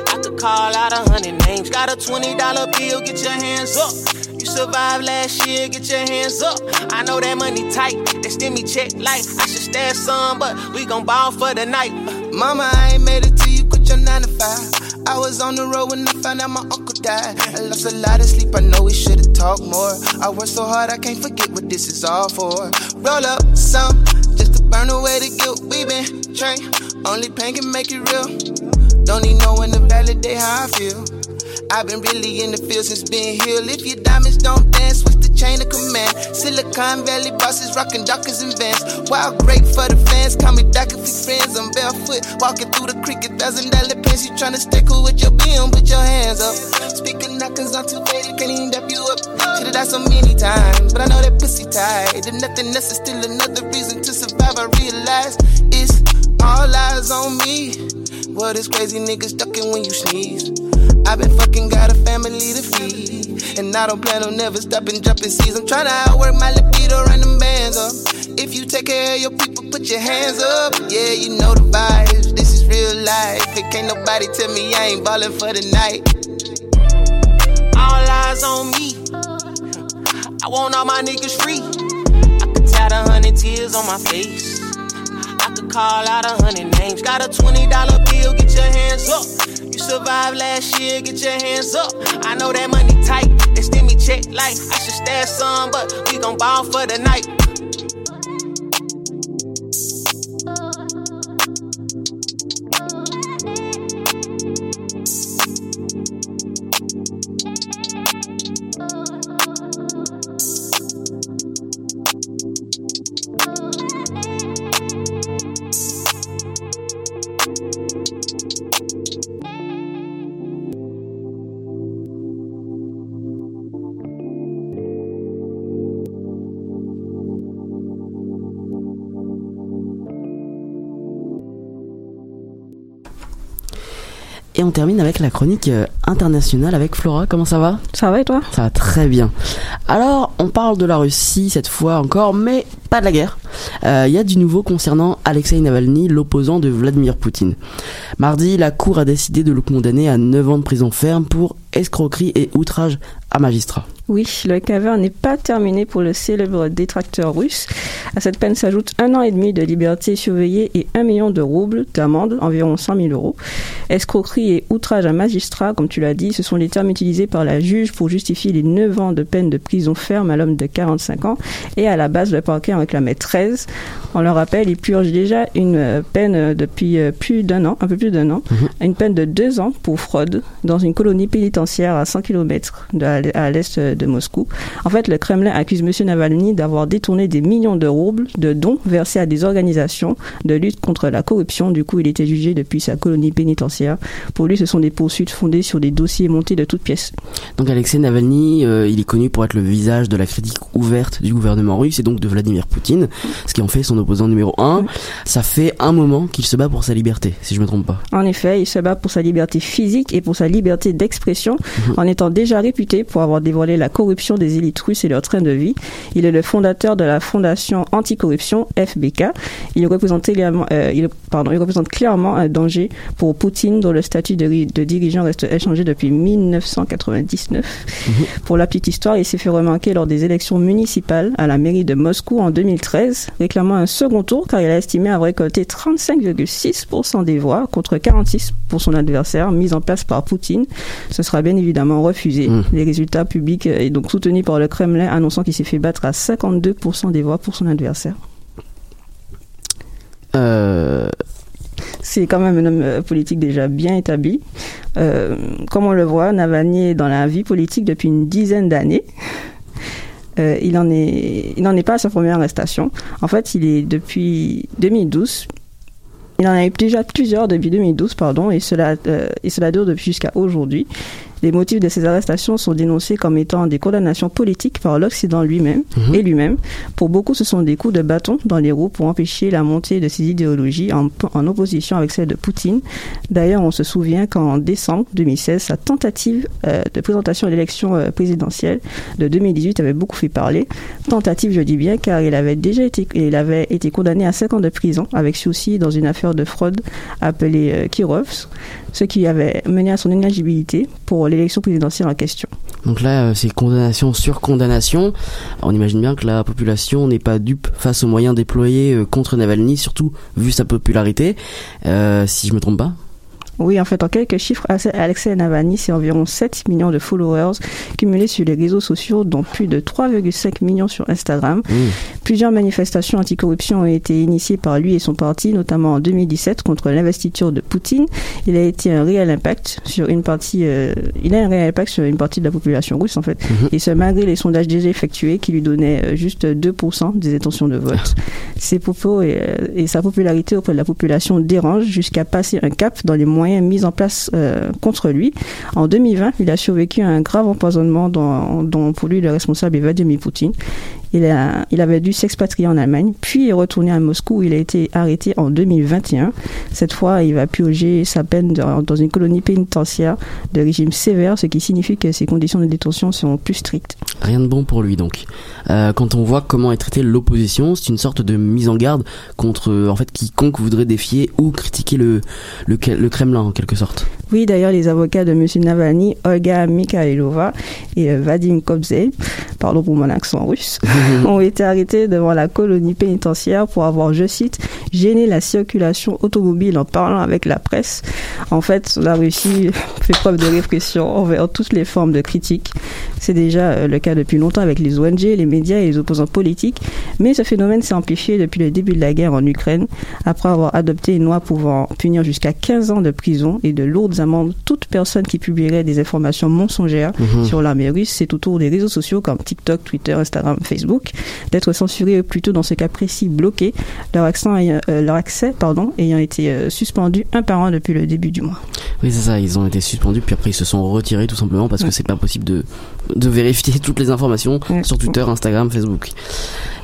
I could call out a hundred names. Got a twenty dollar bill, get your hands up. You survived last year, get your hands up. I know that money tight, send me check like I should stash some, but we gon' ball for the night. Mama, I ain't made it till you quit your 9 to 5. I was on the road when I found out my uncle died. I lost a lot of sleep, I know we should've talked more. I worked so hard, I can't forget what this is all for. Roll up some, to burn away the guilt. We been trained, only pain can make it real. Don't need no one to validate how I feel. I've been really in the field since being healed. If your diamonds don't dance, what's the chain of command? Silicon Valley bosses rocking Dockers and Vans. Wild great for the fans, call me Doc if we friends. I'm barefoot, walking through the creek, a thousand dollar pants. You tryna stay cool with your BM, put your hands up. Speaking knockers, I'm too faded, can't even dap you up. Should've died so many times, but I know that pussy tight. If nothing else is still another reason to survive. I realize it's all eyes on me. What is crazy niggas ducking when you sneeze? I've been fucking got a family to feed. And I don't plan on never stopping jumping seas. I'm tryna outwork my libido, run them bands up. If you take care of your people, put your hands up. Yeah, you know the vibes. This is real life. It can't nobody tell me I ain't ballin' for the night. All eyes on me. I want all my niggas free. I could tie the hundred tears on my face. Call out a hundred names. Got a twenty dollar bill, get your hands up. You survived last year, get your hands up. I know that money tight, they send me check like I should stash some, but we gon' ball for the night. Et on termine avec la chronique euh, internationale avec Flora. Comment ça va? Ça va et toi? Ça va très bien. Alors, on parle de la Russie cette fois encore, mais pas de la guerre. Euh, Il y a du nouveau concernant Alexei Navalny, l'opposant de Vladimir Poutine. Mardi, la Cour a décidé de le condamner à 9 ans de prison ferme pour escroquerie et outrage à magistrat. Oui, le calvaire n'est pas terminé pour le célèbre détracteur russe. À cette peine s'ajoute un an et demi de liberté surveillée et un million de roubles d'amende, environ 100 000 euros. Escroquerie et outrage à magistrat, comme tu l'as dit, ce sont les termes utilisés par la juge pour justifier les 9 ans de peine de prison ferme à l'homme de 45 ans. Et à la base, le parquet en réclamait 13. On le rappelle, il purge déjà une euh, peine depuis euh, plus d'un an, un peu plus d'un an, une peine de deux ans pour fraude dans une colonie pénitentiaire à 100 km de, à l'est de Moscou. En fait, le Kremlin accuse M. Navalny d'avoir détourné des millions de roubles de dons versés à des organisations de lutte contre la corruption. Du coup, il était jugé depuis sa colonie pénitentiaire. Pour lui, ce sont des poursuites fondées sur des dossiers montés de toutes pièces. Donc Alexei Navalny, euh, il est connu pour être le visage de la critique ouverte du gouvernement russe et donc de Vladimir Poutine, ce qui en fait son opposant numéro un. Ça fait un moment qu'il se bat pour sa liberté, si je me trompe pas. En effet, il se bat pour sa liberté physique et pour sa liberté d'expression, en étant déjà réputé pour avoir dévoilé la corruption des élites russes et leur train de vie. Il est le fondateur de la fondation anticorruption FBK. Il représente également, euh, il, pardon, il représente clairement un danger pour Poutine, dont le statut de, ri- de dirigeant reste échangé depuis 1999. Pour la petite histoire, il s'est fait remarquer lors des élections municipales à la mairie de Moscou en 2013, réclamant un second tour car il a estimé avoir récolté 35,6% des voix contre 46 pour son adversaire, mis en place par Poutine. Ce sera bien évidemment refusé. Mm. Les résultats publics et donc soutenus par le Kremlin annonçant qu'il s'est fait battre à 52% des voix pour son adversaire. Euh, C'est quand même un homme euh, politique déjà bien établi. Euh, comme on le voit, Navalny est dans la vie politique depuis une dizaine d'années. Euh, il en est, il n'en est pas à sa première arrestation. En fait, il est depuis 2012. Il en a eu déjà plusieurs depuis 2012, pardon, et cela, euh, et cela dure depuis jusqu'à aujourd'hui. Les motifs de ces arrestations sont dénoncés comme étant des condamnations politiques par l'Occident lui-même Mhm. et lui-même. Pour beaucoup, ce sont des coups de bâton dans les roues pour empêcher la montée de ces idéologies en, en opposition avec celle de Poutine. D'ailleurs, on se souvient qu'en décembre 2016, sa tentative euh, de présentation à l'élection euh, présidentielle de 2018 avait beaucoup fait parler. Tentative, je dis bien, car il avait déjà été, il avait été condamné à 5 ans de prison avec sursis dans une affaire de fraude appelée euh, Kirovs, ce qui avait mené à son inéligibilité pour l'élection présidentielle en question. donc là, euh, c'est condamnation sur condamnation. On imagine bien que la population n'est pas dupe face aux moyens déployés euh, contre Navalny, surtout vu sa popularité, euh, si je me trompe pas. Oui, en fait, en quelques chiffres, Alexei Navalny, c'est environ 7 millions de followers cumulés sur les réseaux sociaux, dont plus de 3,5 millions sur Instagram. Mmh. Plusieurs manifestations anticorruption ont été initiées par lui et son parti, notamment en 2017 contre l'investiture de Poutine. Il a été un réel impact sur une partie, euh, il a un réel impact sur une partie de la population russe, en fait. Mhm. Et ce, malgré les sondages déjà effectués qui lui donnaient euh, juste 2% des intentions de vote. Ses propos et, euh, et sa popularité auprès de la population dérangent jusqu'à passer un cap dans les moyens mis en place euh, contre lui. En 2020, il a survécu à un grave empoisonnement dont, dont pour lui le responsable est Vladimir Poutine. Il, a, il avait dû s'expatrier en Allemagne, puis est retourné à Moscou où il a été arrêté en 2021. Cette fois, il va purger sa peine dans, une colonie pénitentiaire de régime sévère, ce qui signifie que ses conditions de détention sont plus strictes. Rien de bon pour lui donc. Euh, quand on voit comment est traitée l'opposition, c'est une sorte de mise en garde contre en fait quiconque voudrait défier ou critiquer le, le Kremlin en quelque sorte. Oui, d'ailleurs, les avocats de M. Navalny, Olga Mikhailova et euh, Vadim Kobzei, pardon pour mon accent russe, ont été arrêtés devant la colonie pénitentiaire pour avoir, je cite, gêné la circulation automobile en parlant avec la presse. En fait, la Russie fait preuve de répression envers toutes les formes de critique. C'est déjà euh, le cas depuis longtemps avec les ONG, les médias et les opposants politiques, mais ce phénomène s'est amplifié depuis le début de la guerre en Ukraine, après avoir adopté une loi pouvant punir jusqu'à 15 ans de prison et de lourdes amendes toute personne qui publierait des informations mensongères Mhm. sur l'armée russe. C'est autour des réseaux sociaux comme TikTok, Twitter, Instagram, Facebook, d'être censurés, plutôt dans ce cas précis bloqués, leur, accent euh, leur accès pardon, ayant été euh, suspendu un par an depuis le début du mois. Oui, c'est ça, ils ont été suspendus, puis après ils se sont retirés tout simplement parce que c'est pas possible de, de vérifier toutes les informations sur Twitter, Instagram, Facebook.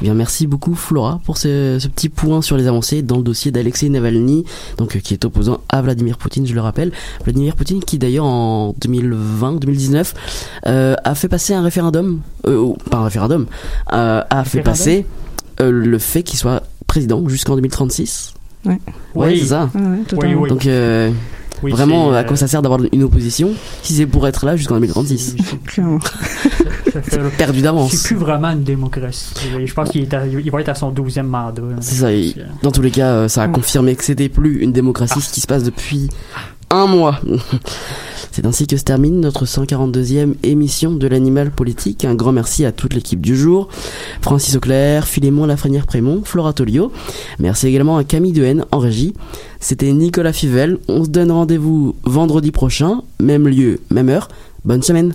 Eh bien, merci beaucoup Flora pour ce, ce petit point sur les avancées dans le dossier d'Alexei Navalny, donc euh, qui est opposant à Vladimir Poutine, je le rappelle. Vladimir Poutine qui d'ailleurs en 2020-2019 euh, a fait passer un référendum, euh, ou pas un référendum, euh, a fait Référendum passer euh, le fait qu'il soit président jusqu'en 202036. Ouais. Ouais, Oui. c'est ça. Ouais, ouais, totalement. Oui, oui. Donc euh, Oui, vraiment, à quoi ça sert d'avoir une opposition si c'est pour être là jusqu'en 2036 Clairement. Ça fait- Perdu d'avance. C'est plus vraiment une démocratie. Je pense qu'il va être à son 12e mandat. C'est ça. et dans tous les cas, ça a confirmé que c'était plus une démocratie, ce qui se passe depuis un mois. C'est ainsi que se termine notre 142e émission de l'animal politique. Un grand merci à toute l'équipe du jour. Francis Auclair, Philémon Lafrenière-Prémont, Flora Tolio. Merci également à Camille Dehaene en régie. C'était Nicolas Fivel. On se donne rendez-vous vendredi prochain, même lieu, même heure. Bonne semaine.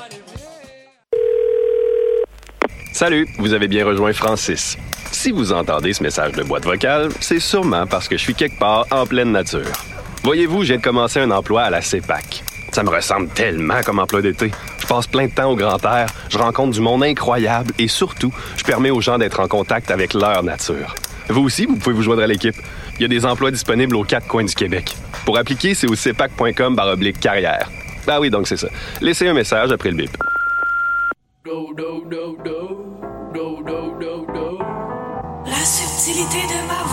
Salut, vous avez bien rejoint Francis. Si vous entendez ce message de boîte vocale, c'est sûrement parce que je suis quelque part en pleine nature. Voyez-vous, j'ai commencé un emploi à la CEPAC. Ça me ressemble tellement comme emploi d'été. Je passe plein de temps au grand air, je rencontre du monde incroyable et surtout, je permets aux gens d'être en contact avec leur nature. Vous aussi, vous pouvez vous joindre à l'équipe. Il y a des emplois disponibles aux quatre coins du Québec. Pour appliquer, c'est au cepac.com oblique carrière. Ah oui, donc c'est ça. Laissez un message après le bip. La subtilité de ma voix.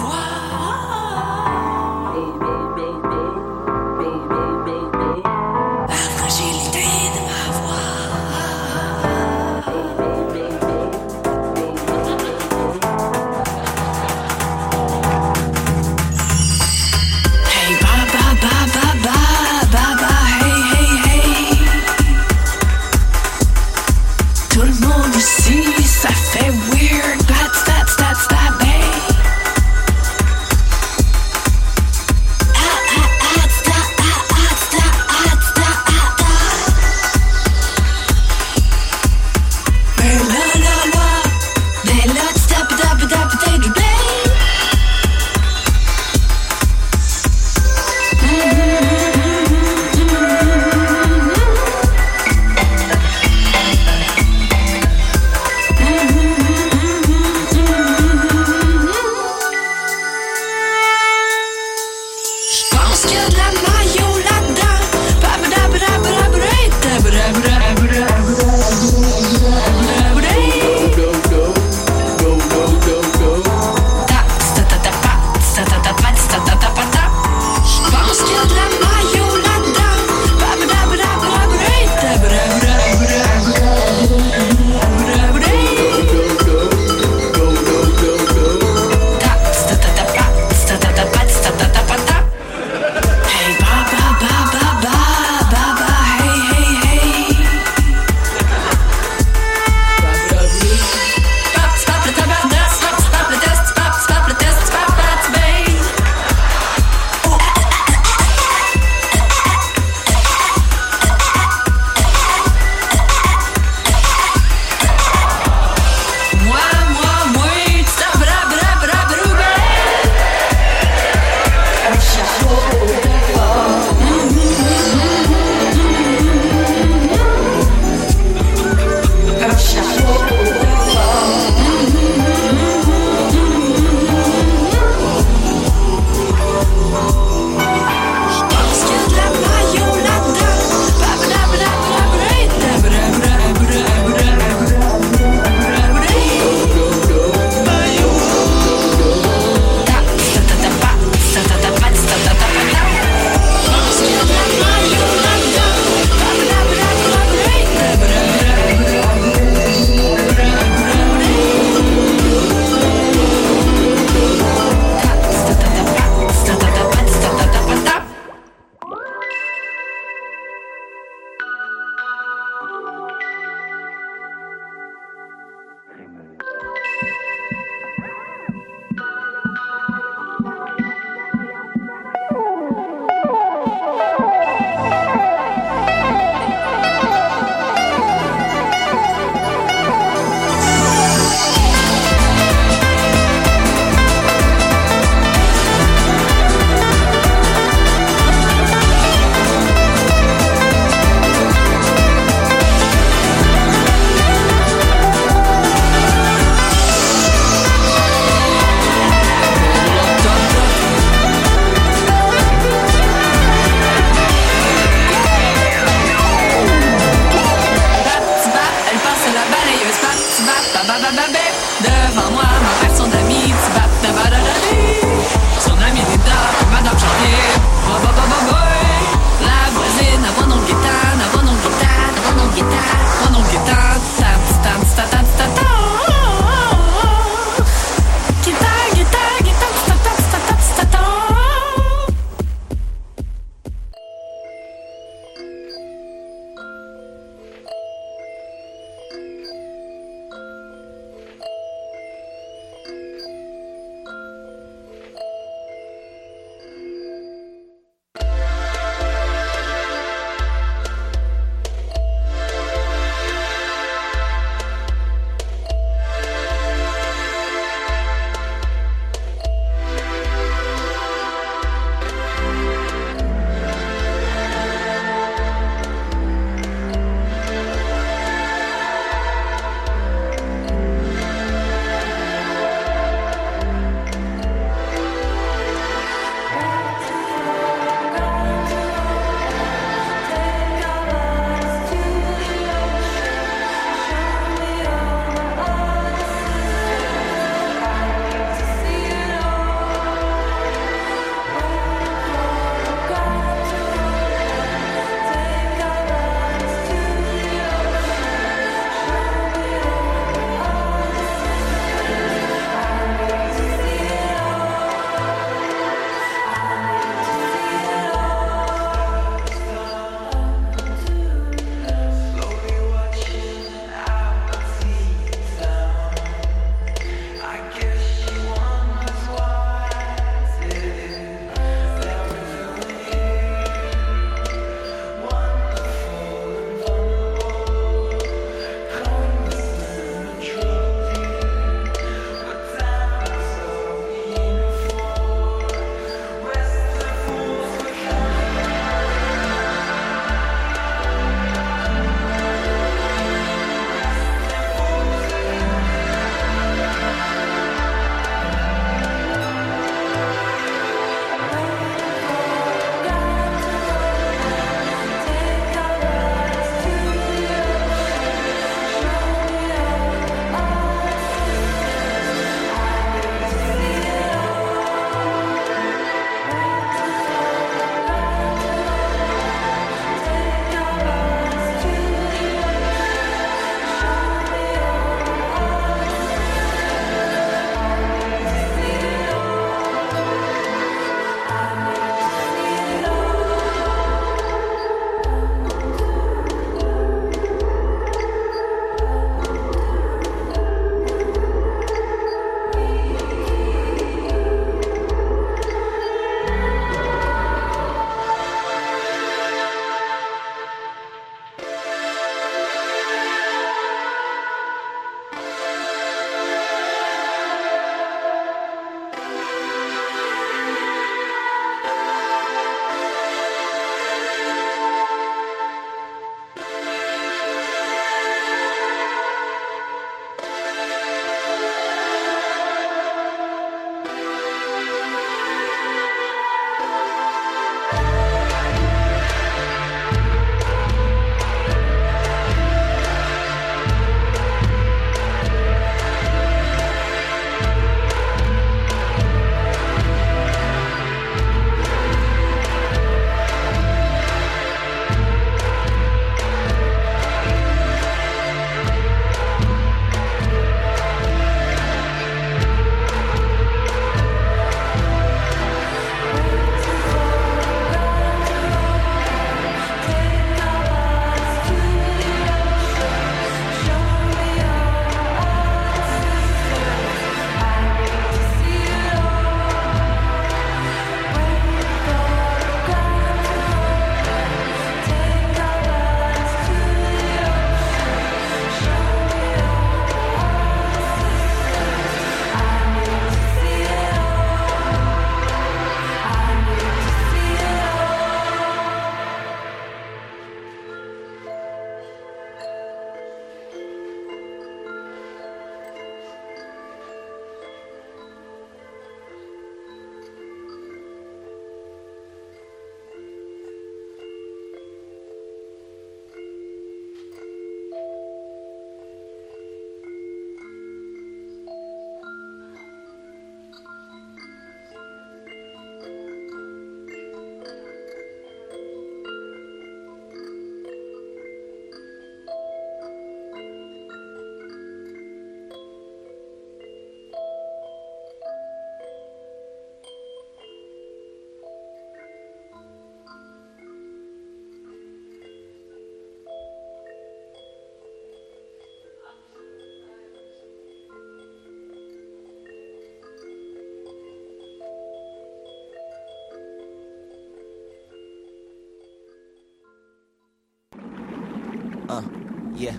Yeah.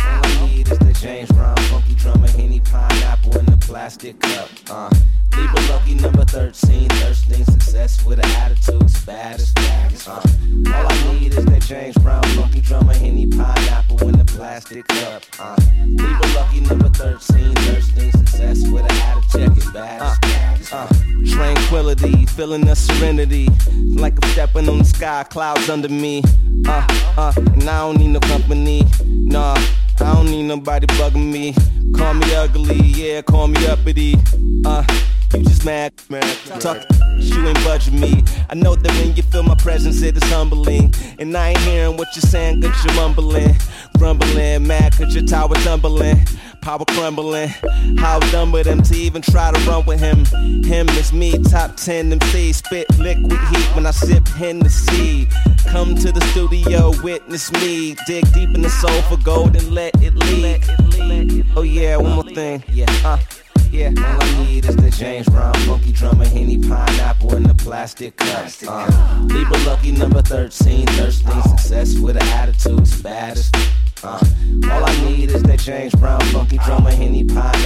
All I need is the James Brown funky drummer, Henny pineapple in the plastic cup. Uh, Libra lucky number 13, thirsting success with an attitude as bad as fast. Uh, all I need is that James Brown funky drummer, Henny pineapple in the plastic cup. Uh, Libra lucky number 13, thirsting success with an attitude as bad as fast. Uh, tranquility, feeling the serenity, like I'm stepping on the sky, clouds under me. Uh, uh, and I don't need no company, nah. I don't need nobody bugging me. Call me ugly, yeah, call me uppity. Uh, you just mad, man. Talk, you ain't budging me. I know that when you feel my presence, it is humbling. And I ain't hearing what you're saying, cause you're mumbling. Grumbling, mad cause your tower tumbling. Power crumbling. How dumb with him to even try to run with him. Him is me, top 10 MC. Spit liquid heat when I sip Hennessy. Come to the studio, witness me. Dig deep in the soul for gold and let it leak. Oh yeah, one more thing. Yeah, uh. Yeah, all I need is the James Brown funky drummer, Henny pineapple in the plastic cup. Uh, Libra lucky number 13, thirsting success with an attitude as all I need is that James Brown funky drummer, Henny pineapple.